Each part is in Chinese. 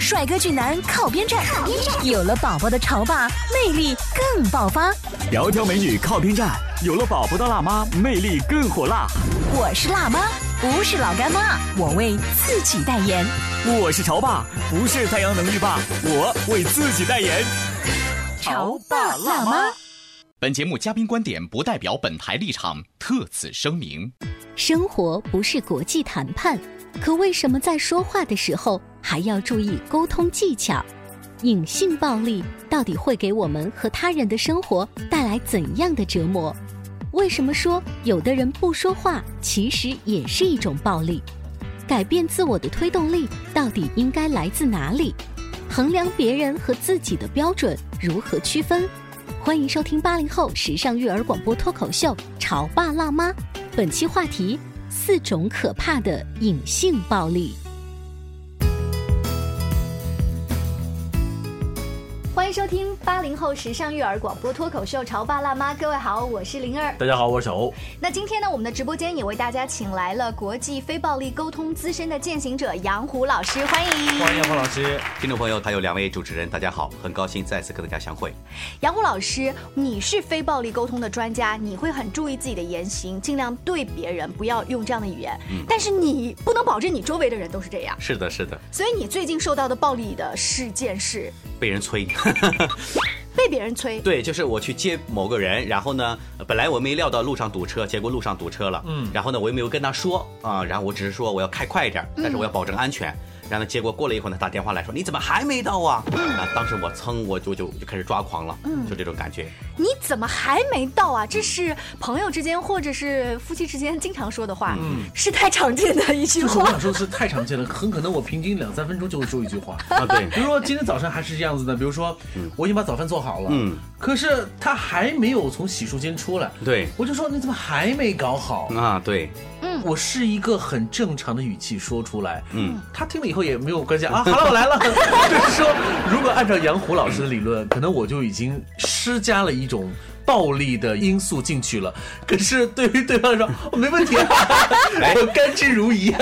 帅哥俊男靠边站，有了宝宝的潮爸魅力更爆发。窈窕美女靠边站，有了宝宝的辣妈魅力更火辣。我是辣妈，不是老干妈，我为自己代言。我是潮爸，不是太阳能浴霸，我为自己代言。潮爸辣妈。本节目嘉宾观点不代表本台立场，特此声明。生活不是国际谈判，可为什么在说话的时候还要注意沟通技巧？隐性暴力到底会给我们和他人的生活带来怎样的折磨？为什么说有的人不说话其实也是一种暴力？改变自我的推动力到底应该来自哪里？衡量别人和自己的标准如何区分？欢迎收听八零后时尚育儿广播脱口秀《潮爸辣妈》，本期话题：四种可怕的隐性暴力。欢迎收听八零后时尚育儿广播脱口秀《潮爸辣妈》，各位好，我是灵儿。大家好，我是小欧。那今天呢，我们的直播间也为大家请来了国际非暴力沟通资深的践行者杨虎老师，欢迎。欢迎杨虎老师。听众朋友，还有两位主持人，大家好，很高兴再次跟大家相会。杨虎老师，你是非暴力沟通的专家，你会很注意自己的言行，尽量对别人不要用这样的语言。嗯。但是你不能保证你周围的人都是这样。是的，是的。所以你最近受到的暴力的事件是被人催。被别人催，对，就是我去接某个人，然后呢，本来我没料到路上堵车，结果路上堵车了，嗯，然后呢，我又没有跟他说啊，然后我只是说我要开快一点，但是我要保证安全。然后结果过了一会儿呢，打电话来说你怎么还没到啊？啊，当时我噌我就就就开始抓狂了，嗯，就这种感觉。你怎么还没到啊？这是朋友之间或者是夫妻之间经常说的话，嗯，是太常见的一句话。我想说是太常见了，很可能我平均两三分钟就会说一句话啊。对，比如说今天早上还是这样子的，比如说我已经把早饭做好了，嗯，可是他还没有从洗漱间出来，对，我就说你怎么还没搞好啊？对。嗯，我是一个很正常的语气说出来，嗯，他听了以后也没有关系啊。好了，我来了。就是说，如果按照杨虎老师的理论，可能我就已经施加了一种。暴力的因素进去了，可是对于对方来说，我 没问题，我甘之如饴。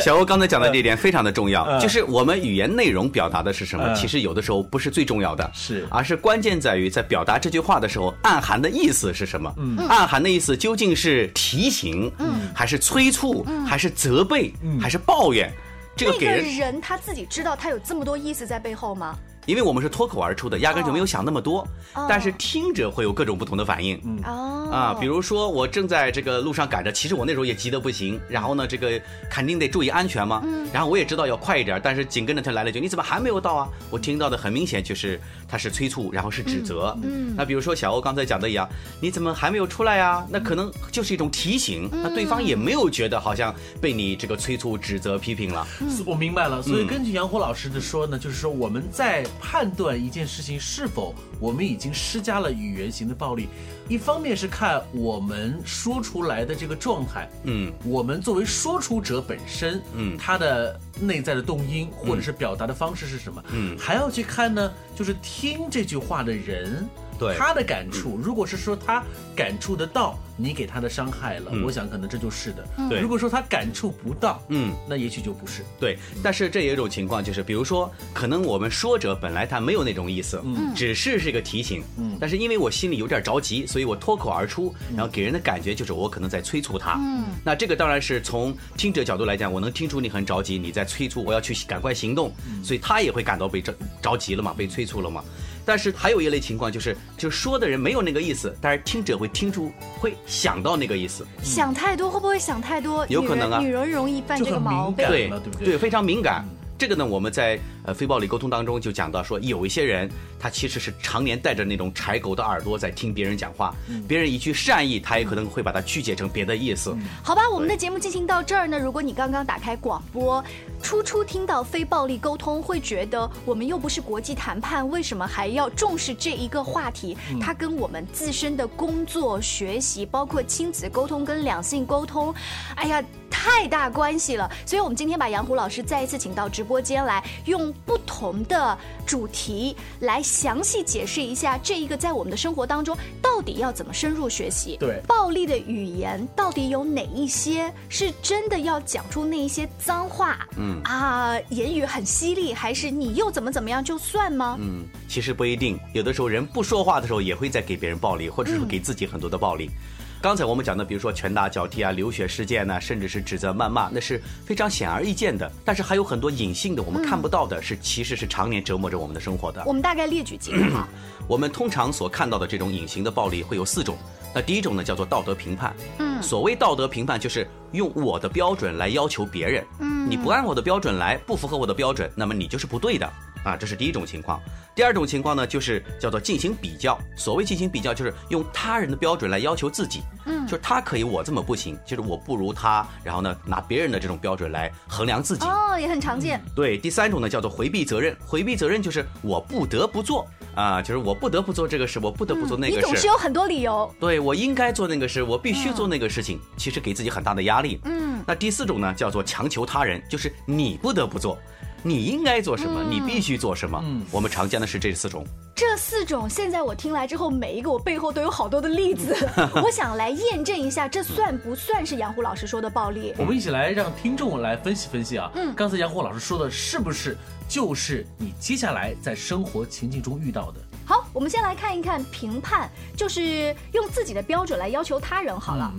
小欧刚才讲的这一点非常的重要，就是我们语言内容表达的是什么，其实有的时候不是最重要的，是，而是关键在于在表达这句话的时候，暗含的意思是什么？嗯，暗含的意思究竟是提醒，嗯，还是催促，还是责备，还是抱怨？这个给人他自己知道他有这么多意思在背后吗？因为我们是脱口而出的，压根就没有想那么多，但是听着会有各种不同的反应。哦，啊，比如说我正在这个路上赶着，其实我那时候也急得不行，然后呢，这个肯定得注意安全嘛。嗯，然后我也知道要快一点，但是紧跟着他来了一句：“你怎么还没有到啊？”我听到的很明显就是他是催促，然后是指责。嗯，那比如说小欧刚才讲的一样，你怎么还没有出来呀？那可能就是一种提醒，那对方也没有觉得好像被你这个催促、指责、批评了。我明白了，所以根据杨虎老师的说呢，就是说我们在。判断一件事情是否我们已经施加了语言型的暴力，一方面是看我们说出来的这个状态，嗯，我们作为说出者本身，嗯，他的内在的动因或者是表达的方式是什么，嗯，还要去看呢，就是听这句话的人。他的感触，如果是说他感触得到你给他的伤害了，我想可能这就是的。对，如果说他感触不到，嗯，那也许就不是。对，但是这也有一种情况，就是比如说，可能我们说者本来他没有那种意思，嗯，只是是一个提醒，嗯，但是因为我心里有点着急，所以我脱口而出，然后给人的感觉就是我可能在催促他，嗯，那这个当然是从听者角度来讲，我能听出你很着急，你在催促我要去赶快行动，所以他也会感到被着着急了嘛，被催促了嘛。但是还有一类情况，就是就说的人没有那个意思，但是听者会听出，会想到那个意思。想太多会不会想太多？有可能啊，女人容易犯这个毛病，对对对？对，非常敏感。这个呢，我们在呃非暴力沟通当中就讲到说，有一些人他其实是常年带着那种柴狗的耳朵在听别人讲话，别人一句善意，他也可能会把它曲解成别的意思。好吧，我们的节目进行到这儿呢，如果你刚刚打开广播，初初听到非暴力沟通，会觉得我们又不是国际谈判，为什么还要重视这一个话题？它跟我们自身的工作、学习，包括亲子沟通跟两性沟通，哎呀。太大关系了，所以我们今天把杨虎老师再一次请到直播间来，用不同的主题来详细解释一下这一个在我们的生活当中到底要怎么深入学习。对，暴力的语言到底有哪一些是真的要讲出那一些脏话？嗯啊，言语很犀利，还是你又怎么怎么样就算吗？嗯，其实不一定，有的时候人不说话的时候也会在给别人暴力，或者是给自己很多的暴力。刚才我们讲的，比如说拳打脚踢啊、流血事件呢，甚至是指责、谩骂，那是非常显而易见的。但是还有很多隐性的，我们看不到的，是其实是常年折磨着我们的生活的。我们大概列举几个哈。我们通常所看到的这种隐形的暴力会有四种。那第一种呢，叫做道德评判。嗯，所谓道德评判，就是用我的标准来要求别人。嗯，你不按我的标准来，不符合我的标准，那么你就是不对的。啊，这是第一种情况。第二种情况呢，就是叫做进行比较。所谓进行比较，就是用他人的标准来要求自己。嗯，就是他可以，我这么不行，就是我不如他。然后呢，拿别人的这种标准来衡量自己。哦，也很常见。对，第三种呢，叫做回避责任。回避责任就是我不得不做啊，就是我不得不做这个事，我不得不做那个事。你总是有很多理由。对，我应该做那个事，我必须做那个事情，其实给自己很大的压力。嗯。那第四种呢，叫做强求他人，就是你不得不做。你应该做什么？你必须做什么？嗯，我们常见的是这四种。这四种，现在我听来之后，每一个我背后都有好多的例子。我想来验证一下，这算不算是杨虎老师说的暴力？我们一起来让听众来分析分析啊。嗯，刚才杨虎老师说的是不是就是你接下来在生活情境中遇到的？好，我们先来看一看评判，就是用自己的标准来要求他人。好了。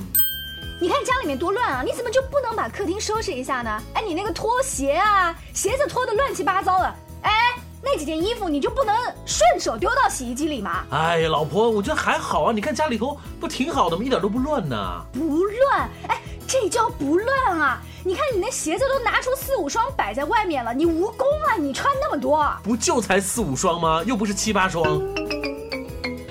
你看家里面多乱啊！你怎么就不能把客厅收拾一下呢？哎，你那个拖鞋啊，鞋子拖得乱七八糟的。哎，那几件衣服你就不能顺手丢到洗衣机里吗？哎呀，老婆，我觉得还好啊。你看家里头不挺好的吗？一点都不乱呢。不乱？哎，这叫不乱啊！你看你那鞋子都拿出四五双摆在外面了，你无功啊！你穿那么多，不就才四五双吗？又不是七八双。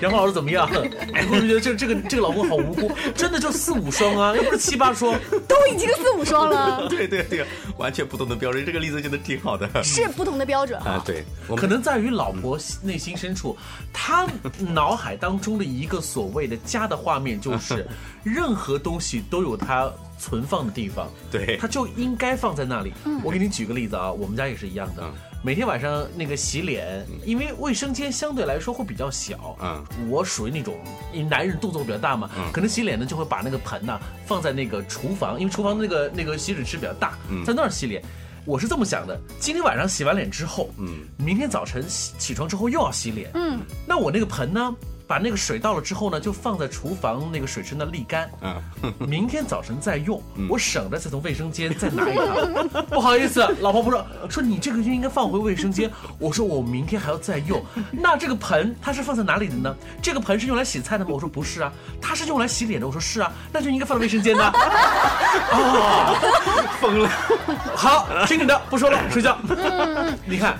杨老师怎么样？哎，我觉得这这个这个老公好无辜，真的就四五双啊，又不是七八双，都已经四五双了。对对对，完全不同的标准，这个例子真的挺好的。是不同的标准啊，对，可能在于老婆内心深处，她脑海当中的一个所谓的家的画面，就是任何东西都有它存放的地方，对，它就应该放在那里。我给你举个例子啊，我们家也是一样的。每天晚上那个洗脸，因为卫生间相对来说会比较小，嗯，我属于那种，因为男人动作比较大嘛，可能洗脸呢就会把那个盆呢放在那个厨房，因为厨房那个那个洗水池比较大，在那儿洗脸。我是这么想的，今天晚上洗完脸之后，嗯，明天早晨起起床之后又要洗脸，嗯，那我那个盆呢？把那个水倒了之后呢，就放在厨房那个水池那沥干。嗯，明天早晨再用，我省着再从卫生间再拿一趟。不好意思，老婆婆说说你这个就应该放回卫生间。我说我明天还要再用。那这个盆它是放在哪里的呢？这个盆是用来洗菜的吗？我说不是啊，它是用来洗脸的。我说是啊，那就应该放在卫生间的。啊，疯了。好，听你的，不说了，睡觉。你看。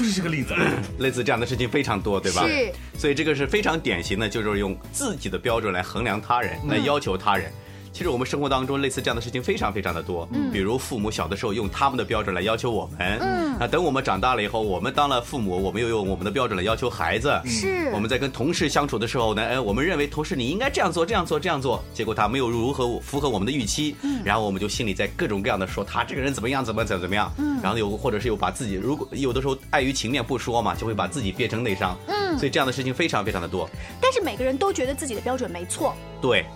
就是这个例子，类似这样的事情非常多，对吧？是，所以这个是非常典型的，就是用自己的标准来衡量他人，来要求他人。其实我们生活当中类似这样的事情非常非常的多，嗯，比如父母小的时候用他们的标准来要求我们，嗯，那等我们长大了以后，我们当了父母，我们又用我们的标准来要求孩子，是。我们在跟同事相处的时候呢，哎，我们认为同事你应该这样做，这样做，这样做，结果他没有如何符合我们的预期，嗯，然后我们就心里在各种各样的说他这个人怎么样，怎么怎么怎么样，嗯，然后有或者是有把自己，如果有的时候碍于情面不说嘛，就会把自己变成内伤，嗯，所以这样的事情非常非常的多。但是每个人都觉得自己的标准没错，对。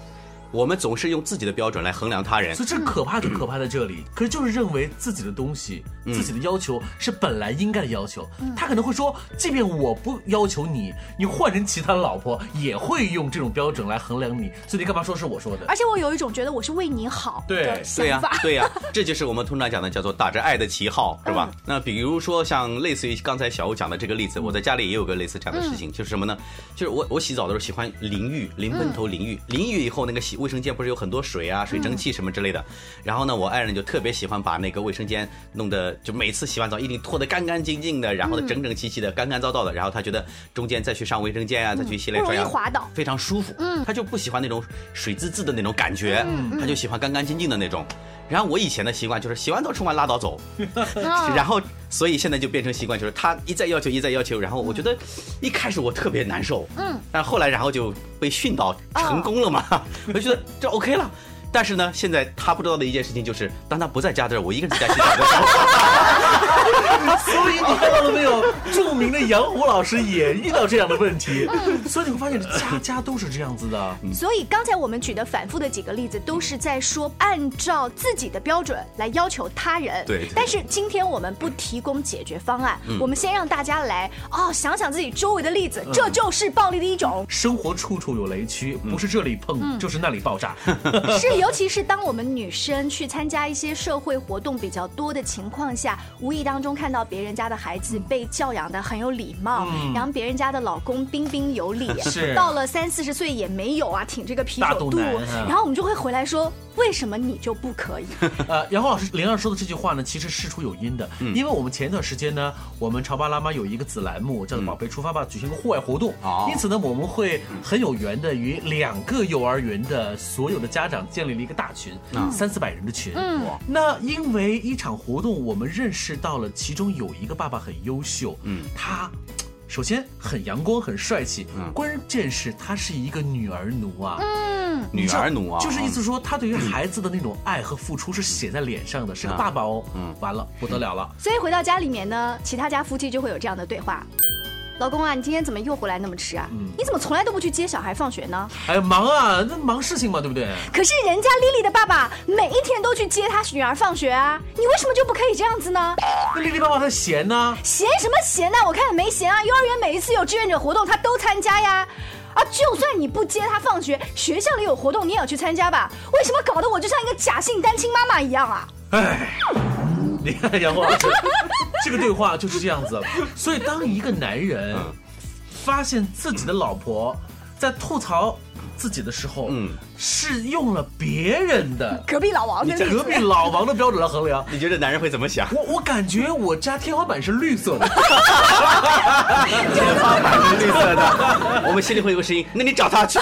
我们总是用自己的标准来衡量他人，所以这可怕就可怕在这里。可是就是认为自己的东西、自己的要求是本来应该的要求。他可能会说，即便我不要求你，你换成其他的老婆也会用这种标准来衡量你。所以你干嘛说是我说的？而且我有一种觉得我是为你好对，对呀。对呀，这就是我们通常讲的叫做打着爱的旗号，是吧？那比如说像类似于刚才小欧讲的这个例子，我在家里也有个类似这样的事情，就是什么呢？就是我我洗澡的时候喜欢淋浴，淋喷头淋浴，淋浴以后那个洗。卫生间不是有很多水啊、水蒸气什么之类的。然后呢，我爱人就特别喜欢把那个卫生间弄得，就每次洗完澡一定拖得干干净净的，然后呢整整齐齐的、干干燥燥的。然后他觉得中间再去上卫生间啊，再去洗脸刷牙，滑倒，非常舒服。嗯，他就不喜欢那种水滋滋的那种感觉，他就喜欢干干净净的那种。然后我以前的习惯就是洗完澡冲完拉倒走，然后所以现在就变成习惯，就是他一再要求一再要求，然后我觉得一开始我特别难受，嗯，但后来然后就被训导成功了嘛，我就觉得这 OK 了。但是呢，现在他不知道的一件事情就是，当他不在家的时候，我一个人在洗澡。所以你看到了没有？著名的杨虎老师也遇到这样的问题。所以你会发现，家家都是这样子的。所以刚才我们举的反复的几个例子，都是在说按照自己的标准来要求他人。对。但是今天我们不提供解决方案，我们先让大家来哦想想自己周围的例子，这就是暴力的一种。生活处处有雷区，不是这里碰就是那里爆炸。是。尤其是当我们女生去参加一些社会活动比较多的情况下，无意当中看到别人家的孩子被教养的很有礼貌，然后别人家的老公彬彬有礼，到了三四十岁也没有啊，挺这个啤酒肚，然后我们就会回来说。为什么你就不可以？呃，杨红老师灵儿说的这句话呢，其实事出有因的。嗯，因为我们前一段时间呢，我们潮爸辣妈有一个子栏目叫做“宝贝出发吧”，举行个户外活动。哦，因此呢，我们会很有缘的与两个幼儿园的所有的家长建立了一个大群，三四百人的群。嗯，那因为一场活动，我们认识到了其中有一个爸爸很优秀。嗯，他。首先很阳光，很帅气。嗯，关键是他是一个女儿奴啊。嗯，女儿奴啊，就是意思说他对于孩子的那种爱和付出是写在脸上的，是个爸爸哦。嗯，完了不得了了。所以回到家里面呢，其他家夫妻就会有这样的对话。老公啊，你今天怎么又回来那么迟啊？你怎么从来都不去接小孩放学呢？哎，忙啊，那忙事情嘛，对不对？可是人家丽丽的爸爸每一天都去接她女儿放学啊，你为什么就不可以这样子呢？那丽丽爸爸他闲呢？闲什么闲呢？我看没闲啊。幼儿园每一次有志愿者活动，他都参加呀。啊，就算你不接他放学，学校里有活动你也要去参加吧？为什么搞得我就像一个假性单亲妈妈一样啊？哎。你看杨老师，这个对话就是这样子。所以，当一个男人发现自己的老婆在吐槽。自己的时候，嗯，是用了别人的 隔壁老王的隔壁老王的标准来衡量，你觉得男人会怎么想？我我感觉我家天花板是绿色的，天花板是绿色的，我们心里会有个声音，那你找他去，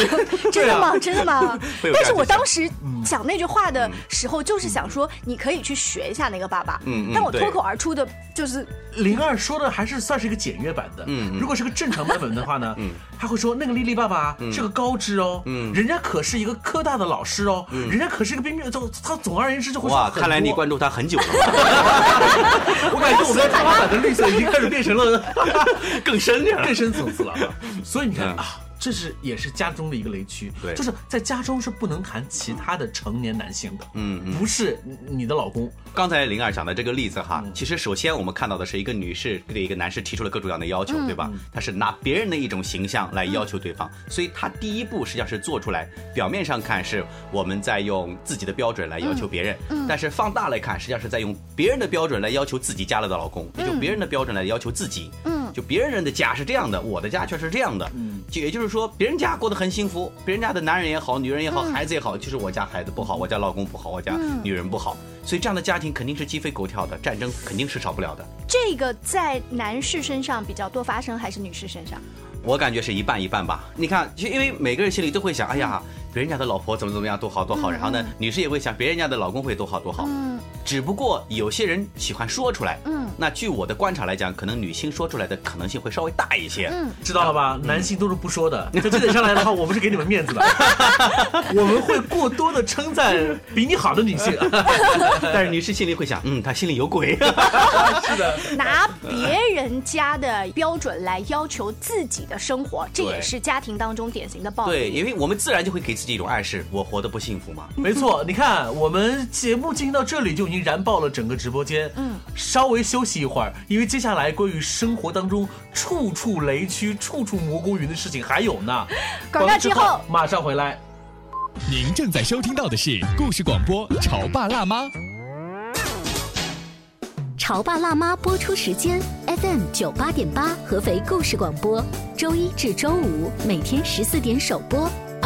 真的吗？真的吗？但是我当时讲那句话的时候，就是想说，你可以去学一下那个爸爸，嗯，但我脱口而出的就是灵儿说的还是算是一个简约版的，嗯，如果是个正常版本的话呢，嗯，他会说那个丽丽爸爸是个高知哦。嗯，人家可是一个科大的老师哦，人家可是一个冰面，就他总而言之就会哇，看来你关注他很久了。我感觉我们天花板的绿色已经开始变成了 更深点、更深层次了。所以你看啊。这是也是家中的一个雷区，对，就是在家中是不能谈其他的成年男性的，嗯，不是你的老公。刚才灵儿讲的这个例子哈，其实首先我们看到的是一个女士对一个男士提出了各种各样的要求，对吧？她是拿别人的一种形象来要求对方，所以她第一步实际上是做出来，表面上看是我们在用自己的标准来要求别人，但是放大来看，实际上是在用别人的标准来要求自己家里的老公，也就别人的标准来要求自己，嗯，就别人的家是这样的，我的家却是这样的，嗯，就也就是。说别人家过得很幸福，别人家的男人也好，女人也好，孩子也好，就是我家孩子不好，我家老公不好，我家女人不好，所以这样的家庭肯定是鸡飞狗跳的，战争肯定是少不了的。这个在男士身上比较多发生，还是女士身上？我感觉是一半一半吧。你看，就因为每个人心里都会想，哎呀，别人家的老婆怎么怎么样，多好多好。然后呢，女士也会想，别人家的老公会多好多好。嗯。只不过有些人喜欢说出来。嗯。那据我的观察来讲，可能女性说出来的可能性会稍微大一些。嗯，知道了吧？男性都是不说的。就这点上来的话，我们是给你们面子的。我们会过多的称赞比你好的女性，但是女士心里会想，嗯，她心里有鬼。是的，拿别人家的标准来要求自己的生活，这也是家庭当中典型的暴力。对，因为我们自然就会给自己一种暗示，我活得不幸福吗。没错，你看我们节目进行到这里就已经燃爆了整个直播间。嗯，稍微休。休息一会儿，因为接下来关于生活当中处处雷区、处处蘑菇云的事情还有呢。广告之后马上回来。您正在收听到的是故事广播《潮爸辣妈》。潮爸辣妈播出时间：FM 九八点八，合肥故事广播，周一至周五每天十四点首播，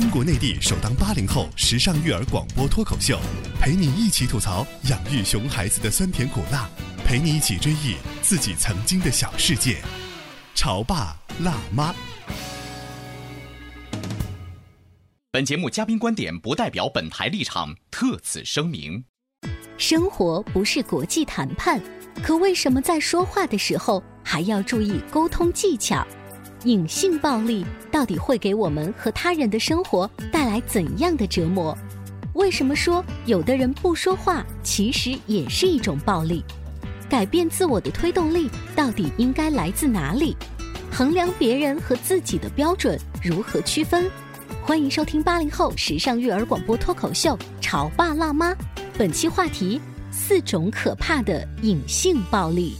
中国内地首档八零后时尚育儿广播脱口秀，陪你一起吐槽养育熊孩子的酸甜苦辣，陪你一起追忆自己曾经的小世界。潮爸辣妈。本节目嘉宾观点不代表本台立场，特此声明。生活不是国际谈判，可为什么在说话的时候还要注意沟通技巧？隐性暴力到底会给我们和他人的生活带来怎样的折磨？为什么说有的人不说话其实也是一种暴力？改变自我的推动力到底应该来自哪里？衡量别人和自己的标准如何区分？欢迎收听八零后时尚育儿广播脱口秀《潮爸辣妈》，本期话题：四种可怕的隐性暴力。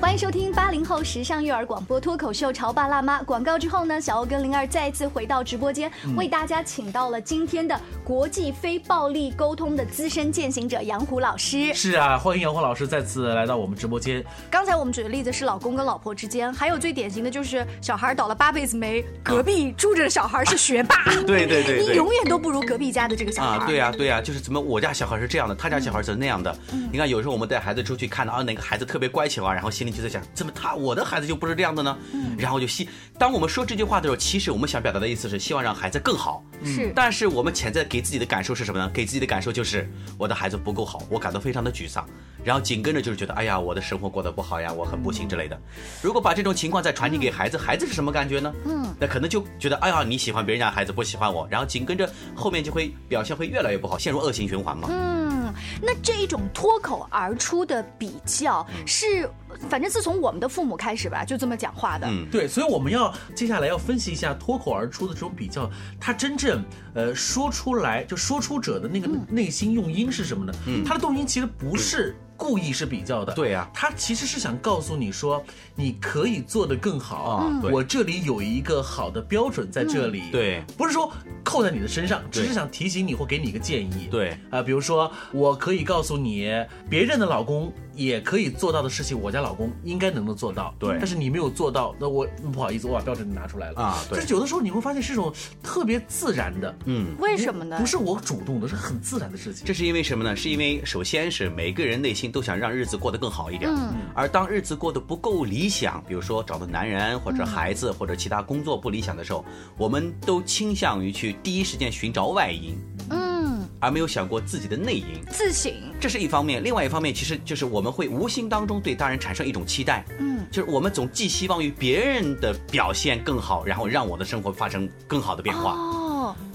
欢迎收听八零后时尚育儿广播脱口秀《潮爸辣妈》。广告之后呢，小欧跟灵儿再次回到直播间，为大家请到了今天的国际非暴力沟通的资深践行者杨虎老师。是啊，欢迎杨虎老师再次来到我们直播间。刚才我们举的例子是老公跟老婆之间，还有最典型的就是小孩倒了八辈子霉，隔壁住着的小孩是学霸。对对对，你永远都不如隔壁家的这个小孩。啊，对呀对呀，就是怎么我家小孩是这样的，他家小孩是那样的。你看有时候我们带孩子出去看到啊哪个孩子特别乖巧啊，然后心里就在想，怎么他我的孩子就不是这样的呢？然后就希，当我们说这句话的时候，其实我们想表达的意思是希望让孩子更好。是，但是我们潜在给自己的感受是什么呢？给自己的感受就是我的孩子不够好，我感到非常的沮丧。然后紧跟着就是觉得，哎呀，我的生活过得不好呀，我很不幸之类的。如果把这种情况再传递给孩子，孩子是什么感觉呢？嗯，那可能就觉得，哎呀，你喜欢别人家孩子，不喜欢我，然后紧跟着后面就会表现会越来越不好，陷入恶性循环嘛。嗯，那这一种脱口而出的比较是，反正自从我们的父母开始吧，就这么讲话的。嗯，对，所以我们要接下来要分析一下脱口而出的这种比较，他真正呃说出来就说出者的那个内心用音是什么呢？嗯，他的动因其实不是。故意是比较的，对呀，他其实是想告诉你说，你可以做得更好啊。我这里有一个好的标准在这里，对，不是说扣在你的身上，只是想提醒你或给你一个建议，对。啊，比如说我可以告诉你，别人的老公也可以做到的事情，我家老公应该能够做到，对，但是你没有做到，那我不好意思，我把标准拿出来了啊。对，就是有的时候你会发现是一种特别自然的，嗯，为什么呢？不是我主动的，是很自然的事情。这是因为什么呢？是因为首先是每个人内心都想让日子过。得更好一点，嗯，而当日子过得不够理想，比如说找的男人或者孩子或者其他工作不理想的时候，我们都倾向于去第一时间寻找外因，嗯，而没有想过自己的内因，自省，这是一方面。另外一方面，其实就是我们会无形当中对他人产生一种期待，嗯，就是我们总寄希望于别人的表现更好，然后让我的生活发生更好的变化。哦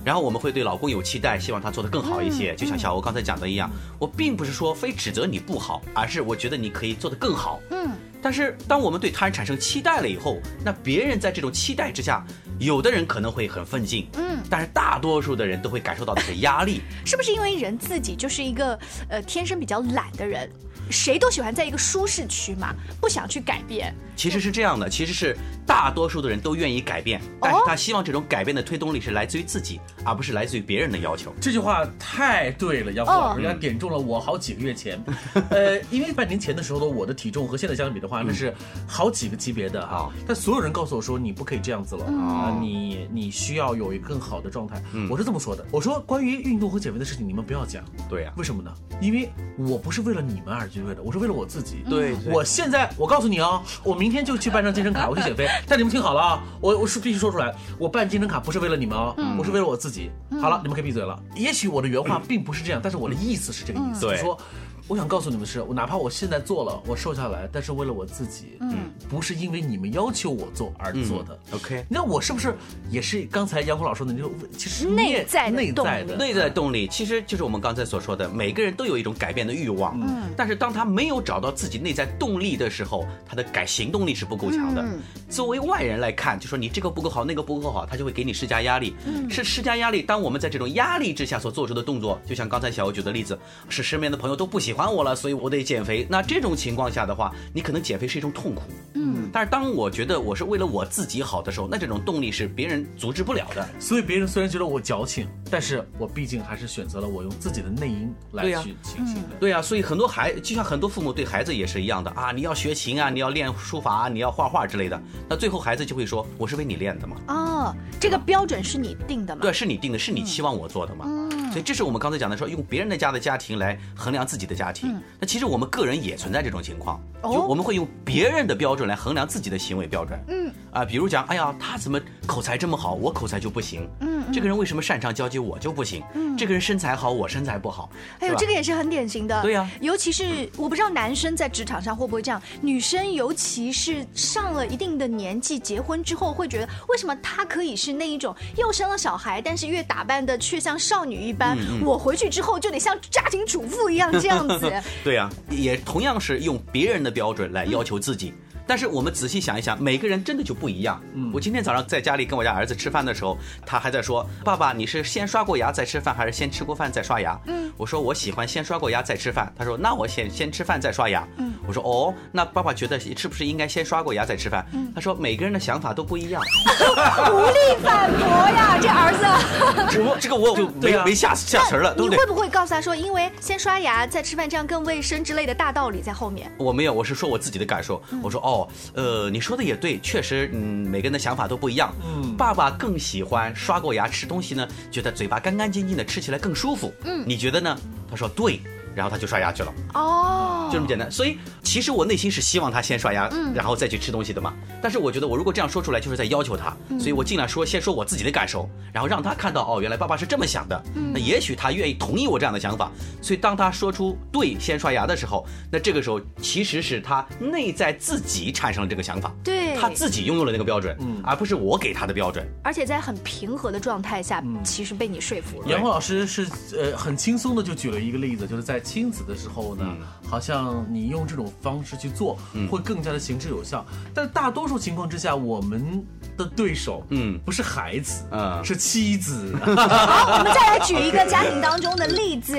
然后我们会对老公有期待，希望他做得更好一些。就像小欧刚才讲的一样，我并不是说非指责你不好，而是我觉得你可以做得更好。嗯。但是当我们对他人产生期待了以后，那别人在这种期待之下，有的人可能会很奋进，嗯。但是大多数的人都会感受到的是压力。是不是因为人自己就是一个呃天生比较懒的人？谁都喜欢在一个舒适区嘛，不想去改变。其实是这样的，其实是大多数的人都愿意改变，但是他希望这种改变的推动力是来自于自己，而不是来自于别人的要求。这句话太对了，杨峰老师，人家点中了我好几个月前。呃，因为半年前的时候呢，我的体重和现在相比的话，那是好几个级别的啊。但所有人告诉我说，你不可以这样子了啊，你你需要有一个更好的状态。我是这么说的，我说关于运动和减肥的事情，你们不要讲。对呀，为什么呢？因为我不是为了你们而去为的，我是为了我自己。对，我现在我告诉你啊，我明天就去办张健身卡，我去减肥。但你们听好了啊，我我是必须说出来，我办健身卡不是为了你们哦，我是为了我自己。好了，你们可以闭嘴了。也许我的原话并不是这样，但是我的意思是这个意思，就是说。我想告诉你们是，我哪怕我现在做了，我瘦下来，但是为了我自己，嗯，不是因为你们要求我做而做的。OK，那我是不是也是刚才杨虎老说的那种，其实内在内在的内在动力，其实就是我们刚才所说的，每个人都有一种改变的欲望，嗯，但是当他没有找到自己内在动力的时候，他的改行动力是不够强的。作为外人来看，就说你这个不够好，那个不够好，他就会给你施加压力，嗯是施加压力。当我们在这种压力之下所做出的动作，就像刚才小欧举的例子，是身边的朋友都不喜欢我了，所以我得减肥。那这种情况下的话，你可能减肥是一种痛苦，嗯。但是当我觉得我是为了我自己好的时候，那这种动力是别人阻止不了的。所以别人虽然觉得我矫情，但是我毕竟还是选择了我用自己的内因来去清醒的。对呀，所以很多孩就像很多父母对孩子也是一样的啊，你要学琴啊，你要练书法啊，你要画画之类的。那最后孩子就会说，我是为你练的嘛。哦，这个标准是你定的吗？对，是你定的，是你期望我做的嘛。所以这是我们刚才讲的，说用别人的家的家庭来衡量自己的家庭。那其实我们个人也存在这种情况，就我们会用别人的标准来衡量自己的行为标准。嗯啊，比如讲，哎呀，他怎么口才这么好，我口才就不行。嗯，这个人为什么擅长交际，我就不行。嗯，这个人身材好，我身材不好。哎呦这个也是很典型的。对呀，尤其是我不知道男生在职场上会不会这样，女生尤其是上了一定的年纪，结婚之后会觉得，为什么他可以是那一种又生了小孩，但是越打扮的却像少女一般。我回去之后就得像家庭主妇一样这样子。对呀，也同样是用别人的标准来要求自己。但是我们仔细想一想，每个人真的就不一样。嗯，我今天早上在家里跟我家儿子吃饭的时候，他还在说：“爸爸，你是先刷过牙再吃饭，还是先吃过饭再刷牙？”嗯，我说我喜欢先刷过牙再吃饭。他说：“那我先先吃饭再刷牙。”嗯，我说：“哦，那爸爸觉得是不是应该先刷过牙再吃饭？”嗯，他说：“每个人的想法都不一样。”无力反驳呀，这儿子。我这个我就没没下下词了，你会不会告诉他说，因为先刷牙再吃饭这样更卫生之类的大道理在后面？我没有，我是说我自己的感受。我说哦。哦，呃，你说的也对，确实，嗯，每个人的想法都不一样。嗯，爸爸更喜欢刷过牙吃东西呢，觉得嘴巴干干净净的，吃起来更舒服。嗯，你觉得呢？他说对。然后他就刷牙去了，哦，就这么简单。所以其实我内心是希望他先刷牙，嗯，然后再去吃东西的嘛。但是我觉得我如果这样说出来，就是在要求他，所以我尽量说先说我自己的感受，然后让他看到哦，原来爸爸是这么想的。那也许他愿意同意我这样的想法。所以当他说出对先刷牙的时候，那这个时候其实是他内在自己产生了这个想法，对，他自己拥有了那个标准，嗯，而不是我给他的标准。而且在很平和的状态下，其实被你说服了。杨红老师是呃很轻松的就举了一个例子，就是在。亲子的时候呢，好像你用这种方式去做，会更加的行之有效。但大多数情况之下，我们的对手，嗯，不是孩子，嗯，是妻子。好，我们再来举一个家庭当中的例子。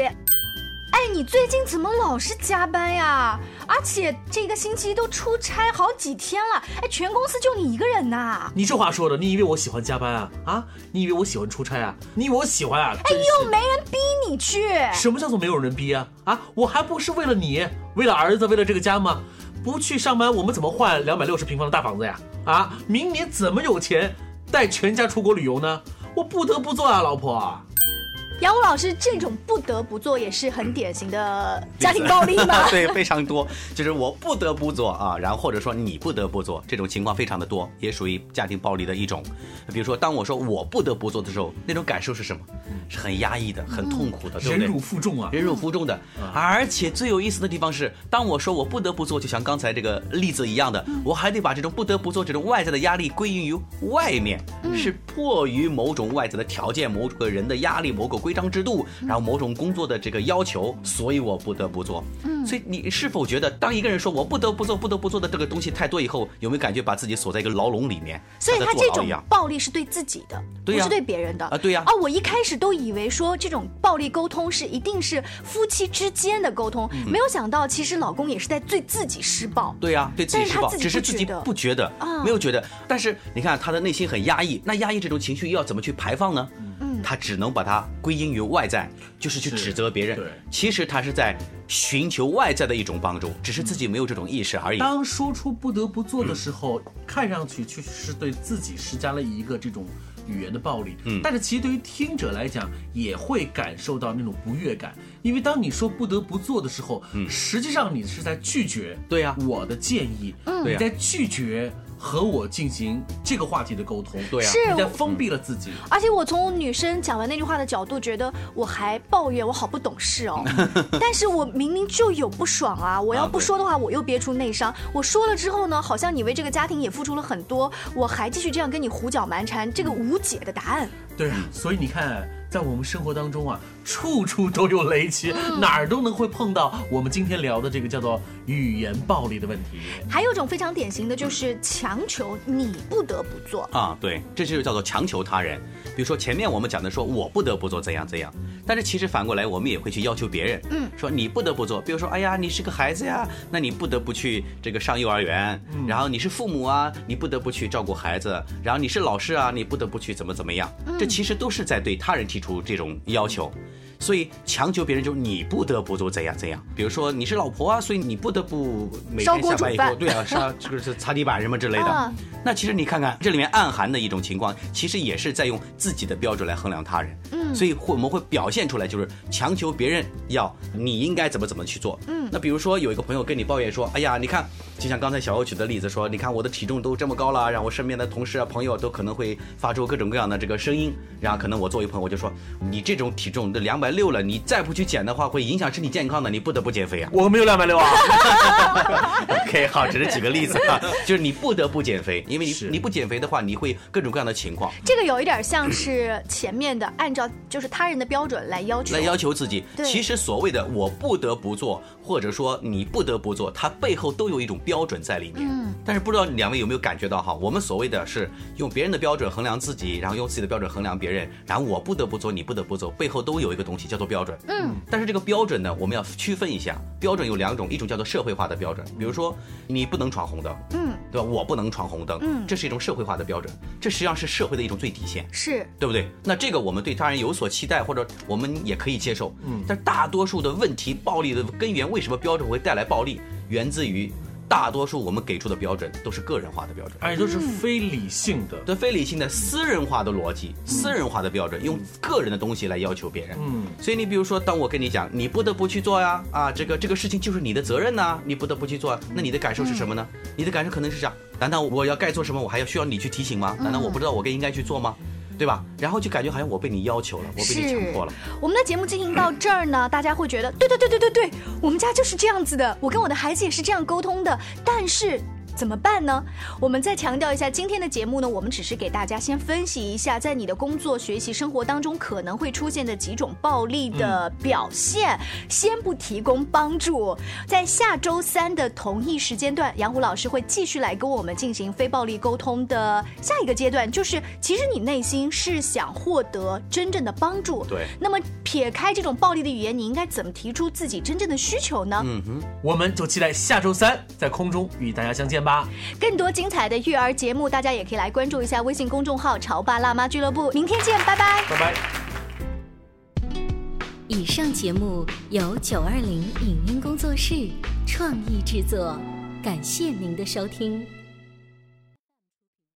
哎，你最近怎么老是加班呀？而且这个星期都出差好几天了。哎，全公司就你一个人呐？你这话说的，你以为我喜欢加班啊？啊，你以为我喜欢出差啊？你以为我喜欢啊？哎，又没人逼你去。什么叫做没有人逼啊？啊，我还不是为了你，为了儿子，为了这个家吗？不去上班，我们怎么换两百六十平方的大房子呀？啊，明年怎么有钱带全家出国旅游呢？我不得不做啊，老婆。杨武老师这种不得不做也是很典型的家庭暴力吧？对，非常多，就是我不得不做啊，然后或者说你不得不做，这种情况非常的多，也属于家庭暴力的一种。比如说，当我说我不得不做的时候，那种感受是什么？是很压抑的，很痛苦的，忍辱负重啊，忍辱负重的。而且最有意思的地方是，当我说我不得不做，就像刚才这个例子一样的，我还得把这种不得不做这种外在的压力归因于外面，是迫于某种外在的条件、某个人的压力、某个。规章制度，然后某种工作的这个要求，所以我不得不做。嗯，所以你是否觉得，当一个人说我不得不做、不得不做的这个东西太多以后，有没有感觉把自己锁在一个牢笼里面？所以他这种暴力是对自己的，不是对别人的啊？对呀。啊，我一开始都以为说这种暴力沟通是一定是夫妻之间的沟通，没有想到其实老公也是在对自己施暴。对呀，对自己施暴，只是自己不觉得，没有觉得。但是你看他的内心很压抑，那压抑这种情绪又要怎么去排放呢？他只能把它归因于外在，就是去指责别人。其实他是在寻求外在的一种帮助，只是自己没有这种意识而已。当说出不得不做的时候，看上去确实是对自己施加了一个这种语言的暴力。嗯，但是其实对于听者来讲，也会感受到那种不悦感，因为当你说不得不做的时候，嗯，实际上你是在拒绝。对呀，我的建议，嗯，你在拒绝。和我进行这个话题的沟通。对啊，是你在封闭了自己。而且我从女生讲完那句话的角度，觉得我还抱怨我好不懂事哦。但是我明明就有不爽啊！我要不说的话，我又憋出内伤。我说了之后呢，好像你为这个家庭也付出了很多，我还继续这样跟你胡搅蛮缠，这个无解的答案。对啊，所以你看。在我们生活当中啊，处处都有雷区，哪儿都能会碰到我们今天聊的这个叫做语言暴力的问题。还有一种非常典型的就是强求你不得不做啊，对，这就叫做强求他人。比如说前面我们讲的说我不得不做怎样怎样，但是其实反过来我们也会去要求别人，嗯，说你不得不做。比如说，哎呀，你是个孩子呀，那你不得不去这个上幼儿园。然后你是父母啊，你不得不去照顾孩子。然后你是老师啊，你不得不去怎么怎么样。这其实都是在对他人提出。出这种要求。所以强求别人就是你不得不做怎样怎样，比如说你是老婆啊，所以你不得不每天下班以后，对啊，上这个是擦地板什么之类的。那其实你看看这里面暗含的一种情况，其实也是在用自己的标准来衡量他人。嗯，所以会我们会表现出来，就是强求别人要你应该怎么怎么去做。嗯，那比如说有一个朋友跟你抱怨说，哎呀，你看，就像刚才小欧举的例子说，你看我的体重都这么高了，让我身边的同事啊朋友都可能会发出各种各样的这个声音，然后可能我作为朋友我就说，你这种体重都两百六了，你再不去减的话，会影响身体健康的。你不得不减肥啊！我没有两百六啊。OK，好，只是举个例子啊，就是你不得不减肥，因为你你不减肥的话，你会各种各样的情况。这个有一点像是前面的，按照就是他人的标准来要求，来要求自己。其实所谓的我不得不做，或者说你不得不做，它背后都有一种标准在里面。嗯。但是不知道两位有没有感觉到哈，我们所谓的是用别人的标准衡量自己，然后用自己的标准衡量别人，然后我不得不做，你不得不做，背后都有一个东西叫做标准。嗯，但是这个标准呢，我们要区分一下，标准有两种，一种叫做社会化的标准，比如说你不能闯红灯，嗯，对吧？我不能闯红灯，嗯，这是一种社会化的标准，这实际上是社会的一种最底线，是对不对？那这个我们对他人有所期待，或者我们也可以接受，嗯，但大多数的问题，暴力的根源为什么标准会带来暴力，源自于。大多数我们给出的标准都是个人化的标准，而且都是非理性的，对非理性的私人化的逻辑，私人化的标准，用个人的东西来要求别人。嗯，所以你比如说，当我跟你讲，你不得不去做呀，啊，这个这个事情就是你的责任呐，你不得不去做，那你的感受是什么呢？你的感受可能是这样：难道我要该做什么，我还要需要你去提醒吗？难道我不知道我该应该去做吗？对吧？然后就感觉好像我被你要求了，我被你强迫了。我们的节目进行到这儿呢，大家会觉得，对对对对对对，我们家就是这样子的，我跟我的孩子也是这样沟通的，但是。怎么办呢？我们再强调一下，今天的节目呢，我们只是给大家先分析一下，在你的工作、学习、生活当中可能会出现的几种暴力的表现，先不提供帮助。在下周三的同一时间段，杨虎老师会继续来跟我们进行非暴力沟通的下一个阶段，就是其实你内心是想获得真正的帮助。对。那么撇开这种暴力的语言，你应该怎么提出自己真正的需求呢？嗯哼，我们就期待下周三在空中与大家相见。吧。更多精彩的育儿节目，大家也可以来关注一下微信公众号“潮爸辣妈俱乐部”。明天见，拜拜，拜拜。以上节目由九二零影音工作室创意制作，感谢您的收听。